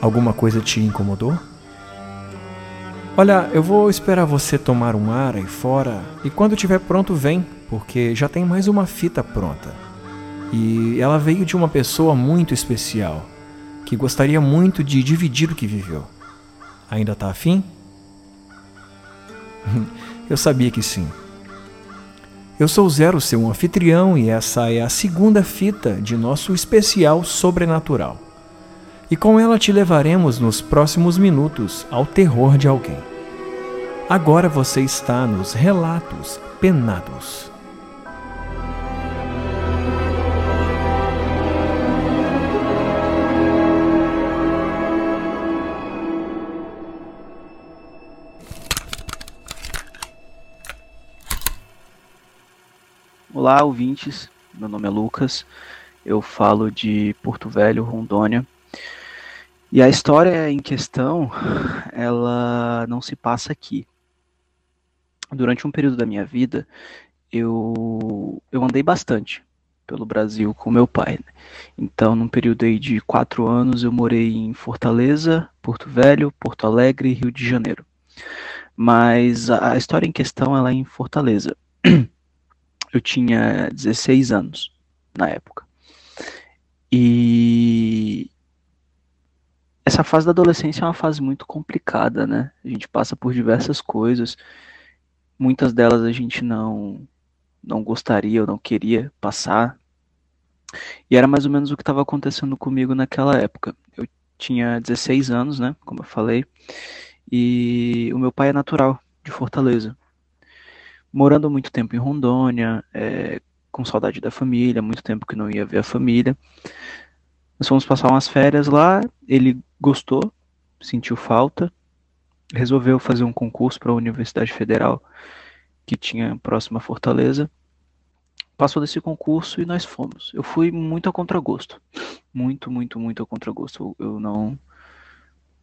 Alguma coisa te incomodou? Olha, eu vou esperar você tomar um ar aí fora e quando estiver pronto vem, porque já tem mais uma fita pronta. E ela veio de uma pessoa muito especial, que gostaria muito de dividir o que viveu. Ainda tá afim? eu sabia que sim. Eu sou Zero, seu anfitrião, e essa é a segunda fita de nosso especial sobrenatural. E com ela te levaremos nos próximos minutos ao terror de alguém. Agora você está nos Relatos Penados. Olá, ouvintes. Meu nome é Lucas. Eu falo de Porto Velho, Rondônia. E a história em questão, ela não se passa aqui. Durante um período da minha vida, eu, eu andei bastante pelo Brasil com meu pai. Né? Então, num período aí de quatro anos, eu morei em Fortaleza, Porto Velho, Porto Alegre e Rio de Janeiro. Mas a, a história em questão, ela é em Fortaleza. Eu tinha 16 anos na época. E essa fase da adolescência é uma fase muito complicada, né? A gente passa por diversas coisas. Muitas delas a gente não não gostaria ou não queria passar. E era mais ou menos o que estava acontecendo comigo naquela época. Eu tinha 16 anos, né? Como eu falei. E o meu pai é natural de Fortaleza morando muito tempo em Rondônia, é, com saudade da família, muito tempo que não ia ver a família. Nós fomos passar umas férias lá, ele gostou, sentiu falta, resolveu fazer um concurso para a Universidade Federal que tinha próxima a Fortaleza. Passou desse concurso e nós fomos. Eu fui muito a contragosto. Muito, muito, muito a contragosto. Eu, eu não.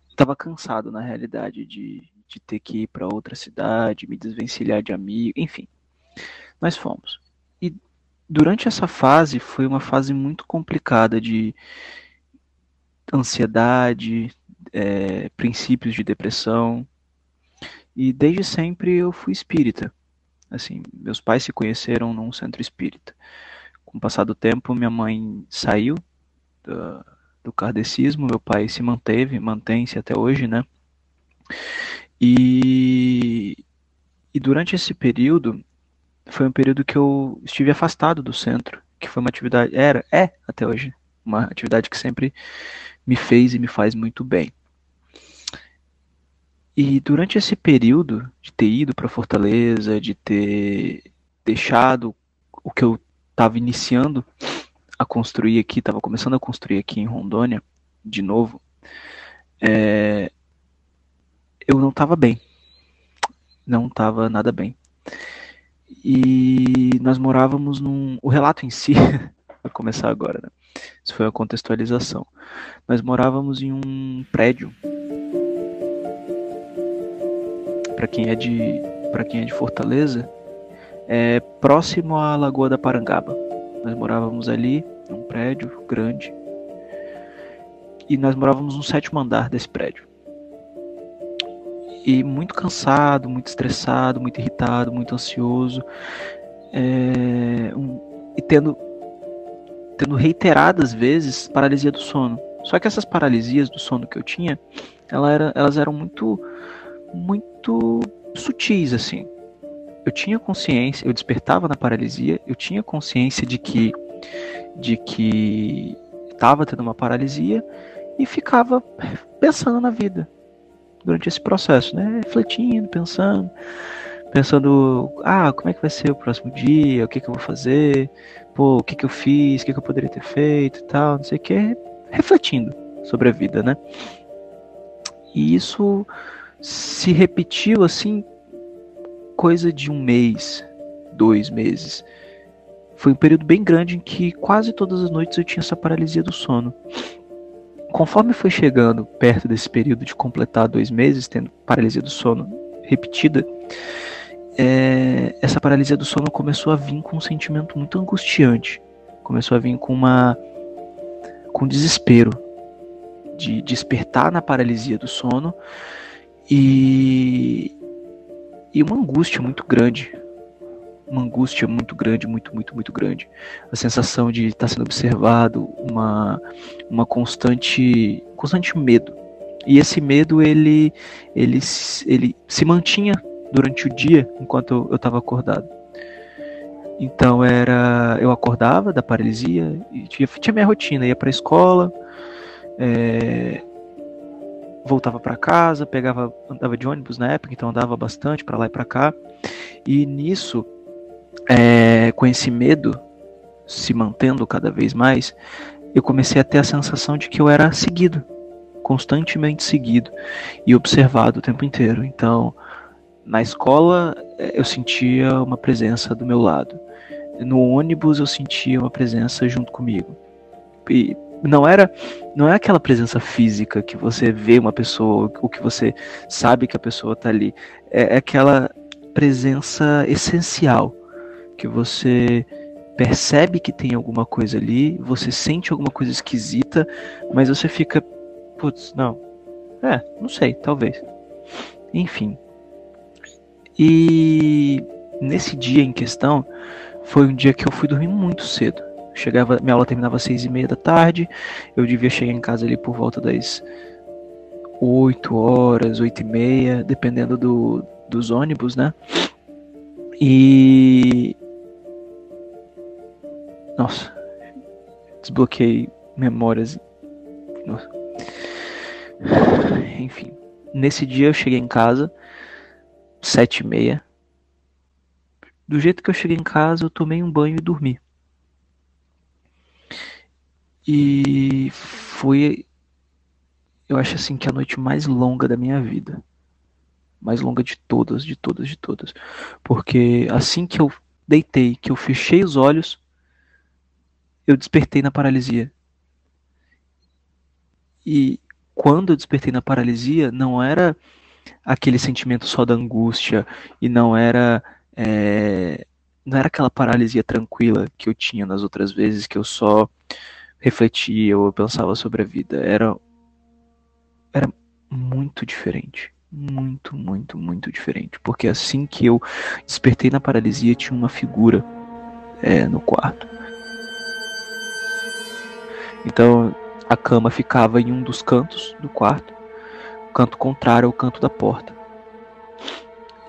Estava cansado, na realidade, de, de ter que ir para outra cidade, me desvencilhar de amigo, enfim. Nós fomos. E durante essa fase foi uma fase muito complicada de ansiedade, é, princípios de depressão. E desde sempre eu fui espírita. Assim, meus pais se conheceram num centro espírita. Com o passar do tempo, minha mãe saiu do, do kardecismo, meu pai se manteve, mantém-se até hoje, né? E, e durante esse período, foi um período que eu estive afastado do centro, que foi uma atividade, era, é até hoje, uma atividade que sempre me fez e me faz muito bem. E durante esse período de ter ido para Fortaleza, de ter deixado o que eu estava iniciando a construir aqui, estava começando a construir aqui em Rondônia, de novo, é, eu não estava bem. Não estava nada bem. E nós morávamos num. O relato em si, começar agora, né? Isso foi a contextualização. Nós morávamos em um prédio. Para quem é de para quem é de Fortaleza, é próximo à Lagoa da Parangaba. Nós morávamos ali, num prédio grande. E nós morávamos no sétimo andar desse prédio e muito cansado, muito estressado, muito irritado, muito ansioso, é, um, e tendo, tendo reiteradas vezes paralisia do sono. Só que essas paralisias do sono que eu tinha, ela era, elas eram muito, muito sutis, assim. Eu tinha consciência, eu despertava na paralisia, eu tinha consciência de que, de que estava tendo uma paralisia e ficava pensando na vida, durante esse processo, né? Refletindo, pensando, pensando, ah, como é que vai ser o próximo dia, o que, que eu vou fazer, pô, o que, que eu fiz, o que, que eu poderia ter feito e tal, não sei o que, refletindo sobre a vida, né? E isso se repetiu assim, coisa de um mês, dois meses. Foi um período bem grande em que quase todas as noites eu tinha essa paralisia do sono. Conforme foi chegando perto desse período de completar dois meses, tendo paralisia do sono repetida, é, essa paralisia do sono começou a vir com um sentimento muito angustiante. Começou a vir com uma com desespero. de despertar na paralisia do sono e, e uma angústia muito grande. Uma angústia muito grande, muito, muito, muito grande. A sensação de estar sendo observado, uma, uma constante, constante medo. E esse medo, ele, ele, ele se mantinha durante o dia enquanto eu estava acordado. Então era, eu acordava da paralisia e tinha, tinha minha rotina, ia para a escola, é, voltava para casa, pegava, andava de ônibus na época, então andava bastante para lá e para cá. E nisso, é, com esse medo se mantendo cada vez mais, eu comecei a ter a sensação de que eu era seguido, constantemente seguido e observado o tempo inteiro. Então, na escola eu sentia uma presença do meu lado no ônibus eu sentia uma presença junto comigo. E não era não é aquela presença física que você vê uma pessoa, o que você sabe que a pessoa está ali. É, é aquela presença essencial que você percebe que tem alguma coisa ali, você sente alguma coisa esquisita, mas você fica, putz, não. É, não sei, talvez. Enfim. E nesse dia em questão, foi um dia que eu fui dormir muito cedo. Chegava, minha aula terminava às seis e meia da tarde, eu devia chegar em casa ali por volta das oito horas, oito e meia, dependendo do, dos ônibus, né? E nossa, desbloqueei memórias. Nossa. Enfim, nesse dia eu cheguei em casa sete e meia do jeito que eu cheguei em casa, eu tomei um banho e dormi. E foi, eu acho assim, que a noite mais longa da minha vida. Mais longa de todas, de todas, de todas. Porque assim que eu deitei, que eu fechei os olhos, eu despertei na paralisia. E quando eu despertei na paralisia, não era aquele sentimento só da angústia e não era é, não era aquela paralisia tranquila que eu tinha nas outras vezes, que eu só refletia ou pensava sobre a vida. Era, era muito diferente. Muito, muito, muito diferente. Porque assim que eu despertei na paralisia, tinha uma figura é, no quarto. Então a cama ficava em um dos cantos do quarto, canto contrário ao canto da porta.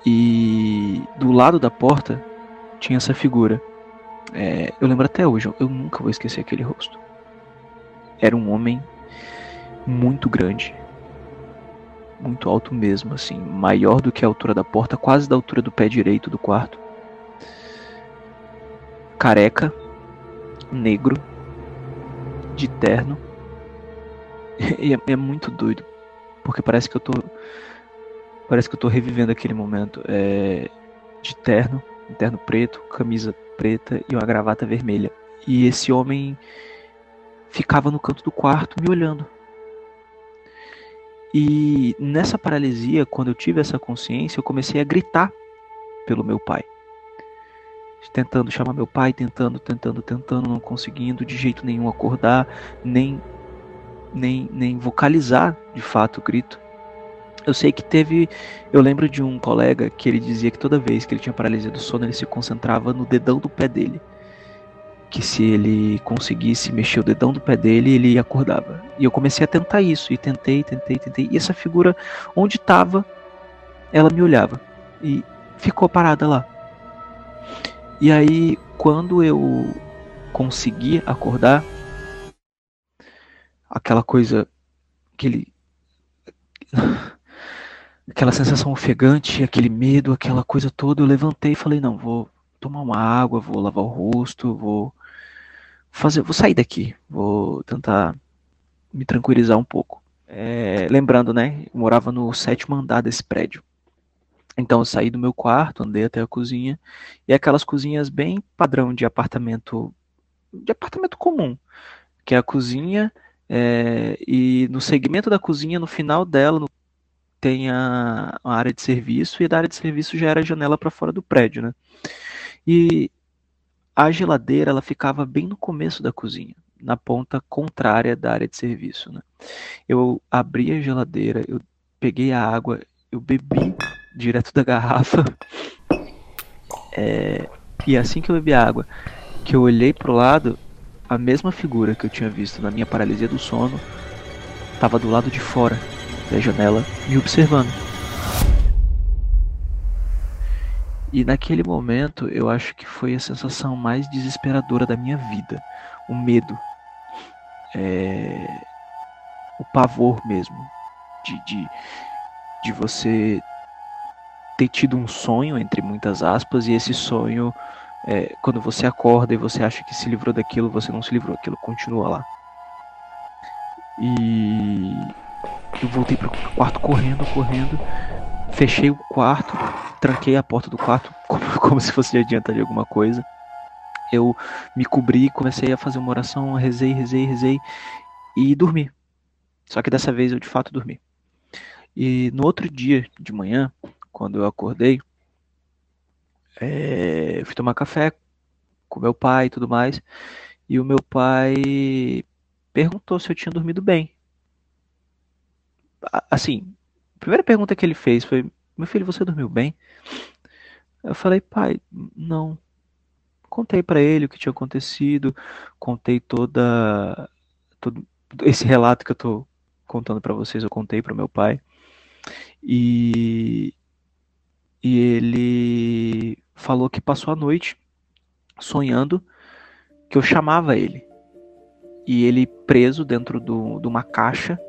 E do lado da porta tinha essa figura. É, eu lembro até hoje, eu nunca vou esquecer aquele rosto. Era um homem muito grande, muito alto mesmo, assim, maior do que a altura da porta, quase da altura do pé direito do quarto. Careca, negro, de terno. E é, é muito doido, porque parece que eu tô Parece que eu tô revivendo aquele momento. É, de terno, terno preto, camisa preta e uma gravata vermelha. E esse homem ficava no canto do quarto me olhando. E nessa paralisia, quando eu tive essa consciência, eu comecei a gritar pelo meu pai. Tentando chamar meu pai, tentando, tentando, tentando, não conseguindo de jeito nenhum acordar, nem nem, nem vocalizar de fato o grito. Eu sei que teve. Eu lembro de um colega que ele dizia que toda vez que ele tinha paralisia do sono, ele se concentrava no dedão do pé dele. Que se ele conseguisse mexer o dedão do pé dele, ele acordava. E eu comecei a tentar isso. E tentei, tentei, tentei. E essa figura, onde estava, ela me olhava. E ficou parada lá. E aí, quando eu consegui acordar, aquela coisa, aquele aquela sensação ofegante, aquele medo, aquela coisa toda, eu levantei e falei, não, vou tomar uma água, vou lavar o rosto, vou fazer, vou sair daqui, vou tentar me tranquilizar um pouco. É, lembrando, né, eu morava no sétimo andar desse prédio. Então eu saí do meu quarto, andei até a cozinha, e aquelas cozinhas bem padrão de apartamento, de apartamento comum, que é a cozinha, é, e no segmento da cozinha, no final dela, tem a, a, área de serviço e da área de serviço já era a janela para fora do prédio, né? E a geladeira ela ficava bem no começo da cozinha, na ponta contrária da área de serviço. Né? Eu abri a geladeira, eu peguei a água, eu bebi direto da garrafa. É, e assim que eu bebi a água, que eu olhei pro lado, a mesma figura que eu tinha visto na minha paralisia do sono estava do lado de fora da janela me observando. E naquele momento eu acho que foi a sensação mais desesperadora da minha vida. O medo. É... O pavor mesmo. De, de, de você ter tido um sonho, entre muitas aspas, e esse sonho, é, quando você acorda e você acha que se livrou daquilo, você não se livrou, aquilo continua lá. E eu voltei para o quarto correndo, correndo, fechei o quarto, tranquei a porta do quarto como, como se fosse de adianta de alguma coisa. Eu me cobri, comecei a fazer uma oração, rezei, rezei, rezei e dormi. Só que dessa vez eu de fato dormi. E no outro dia de manhã, quando eu acordei, é, fui tomar café com meu pai e tudo mais, e o meu pai perguntou se eu tinha dormido bem. Assim, a primeira pergunta que ele fez foi: Meu filho, você dormiu bem? Eu falei: Pai, não. Contei para ele o que tinha acontecido, contei toda todo esse relato que eu tô contando para vocês, eu contei para meu pai. E e ele falou que passou a noite sonhando que eu chamava ele. E ele preso dentro do, de uma caixa,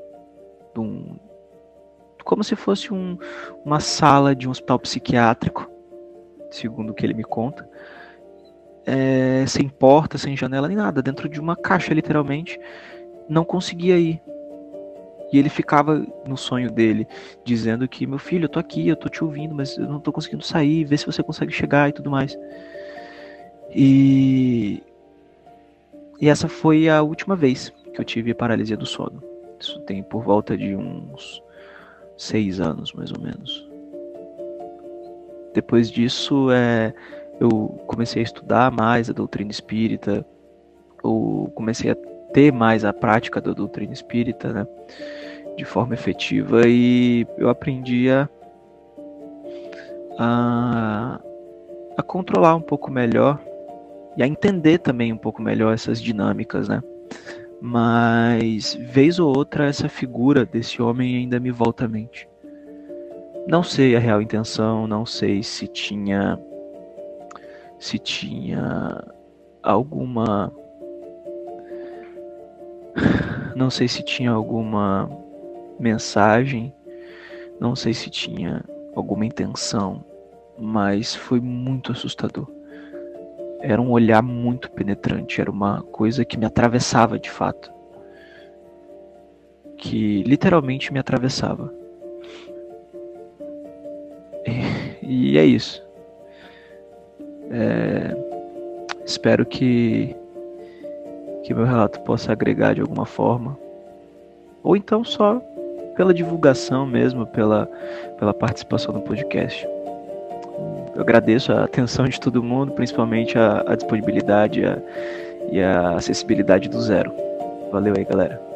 de um, como se fosse um, uma sala de um hospital psiquiátrico, segundo o que ele me conta. É, sem porta, sem janela, nem nada, dentro de uma caixa, literalmente. Não conseguia ir. E ele ficava no sonho dele, dizendo que, meu filho, eu tô aqui, eu tô te ouvindo, mas eu não tô conseguindo sair, vê se você consegue chegar e tudo mais. E. E essa foi a última vez que eu tive paralisia do sono. Isso tem por volta de uns seis anos, mais ou menos. Depois disso, é, eu comecei a estudar mais a doutrina espírita, eu comecei a ter mais a prática da doutrina espírita, né? De forma efetiva e eu aprendi a, a, a controlar um pouco melhor e a entender também um pouco melhor essas dinâmicas, né? Mas vez ou outra essa figura desse homem ainda me volta à mente. Não sei a real intenção, não sei se tinha se tinha alguma não sei se tinha alguma mensagem. Não sei se tinha alguma intenção, mas foi muito assustador. Era um olhar muito penetrante, era uma coisa que me atravessava de fato. Que literalmente me atravessava. E, e é isso. É, espero que, que meu relato possa agregar de alguma forma. Ou então só pela divulgação mesmo, pela, pela participação no podcast. Eu agradeço a atenção de todo mundo, principalmente a, a disponibilidade a, e a acessibilidade do zero. Valeu aí, galera.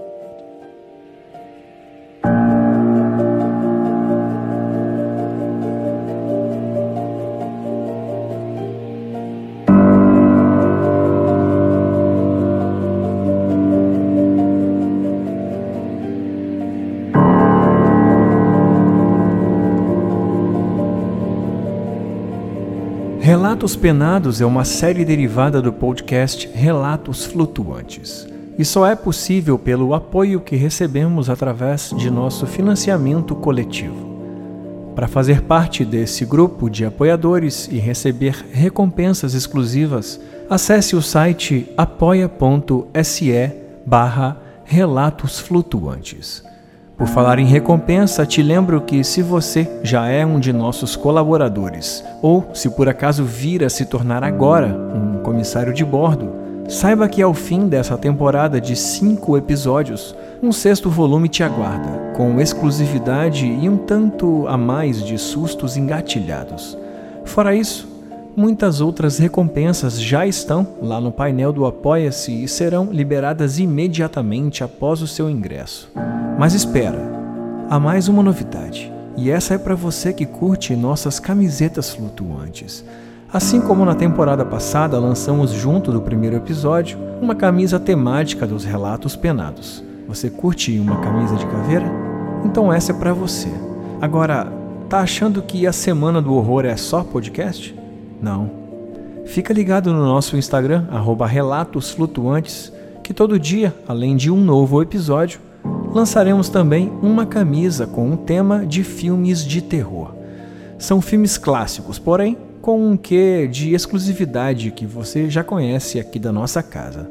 Relatos Penados é uma série derivada do podcast Relatos Flutuantes e só é possível pelo apoio que recebemos através de nosso financiamento coletivo. Para fazer parte desse grupo de apoiadores e receber recompensas exclusivas, acesse o site apoia.se barra Relatos Flutuantes. Por falar em recompensa, te lembro que se você já é um de nossos colaboradores, ou se por acaso vir a se tornar agora um comissário de bordo, saiba que ao fim dessa temporada de cinco episódios, um sexto volume te aguarda, com exclusividade e um tanto a mais de sustos engatilhados. Fora isso, muitas outras recompensas já estão lá no painel do Apoia-se e serão liberadas imediatamente após o seu ingresso. Mas espera, há mais uma novidade, e essa é para você que curte nossas camisetas flutuantes. Assim como na temporada passada lançamos junto do primeiro episódio uma camisa temática dos relatos penados. Você curte uma camisa de caveira? Então essa é para você. Agora, tá achando que a semana do horror é só podcast? Não. Fica ligado no nosso Instagram @relatosflutuantes, que todo dia, além de um novo episódio, lançaremos também uma camisa com um tema de filmes de terror. São filmes clássicos, porém com um quê de exclusividade que você já conhece aqui da nossa casa.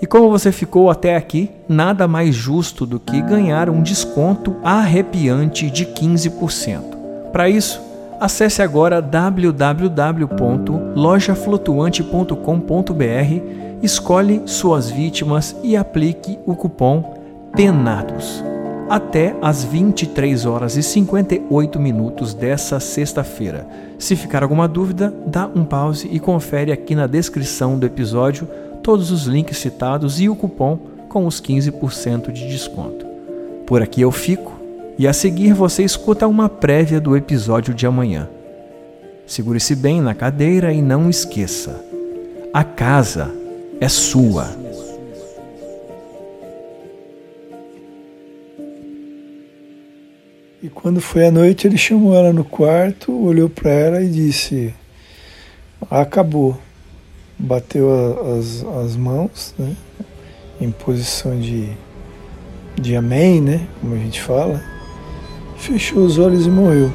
E como você ficou até aqui, nada mais justo do que ganhar um desconto arrepiante de 15%. Para isso, acesse agora www.lojaflutuante.com.br, escolhe suas vítimas e aplique o cupom PENADOS até às 23 horas e 58 minutos dessa sexta-feira. Se ficar alguma dúvida, dá um pause e confere aqui na descrição do episódio todos os links citados e o cupom com os 15% de desconto. Por aqui eu fico e a seguir você escuta uma prévia do episódio de amanhã. Segure-se bem na cadeira e não esqueça: a casa é sua. E quando foi à noite, ele chamou ela no quarto, olhou para ela e disse: Acabou. Bateu as, as mãos, né? Em posição de, de amém, né? Como a gente fala. Fechou os olhos e morreu.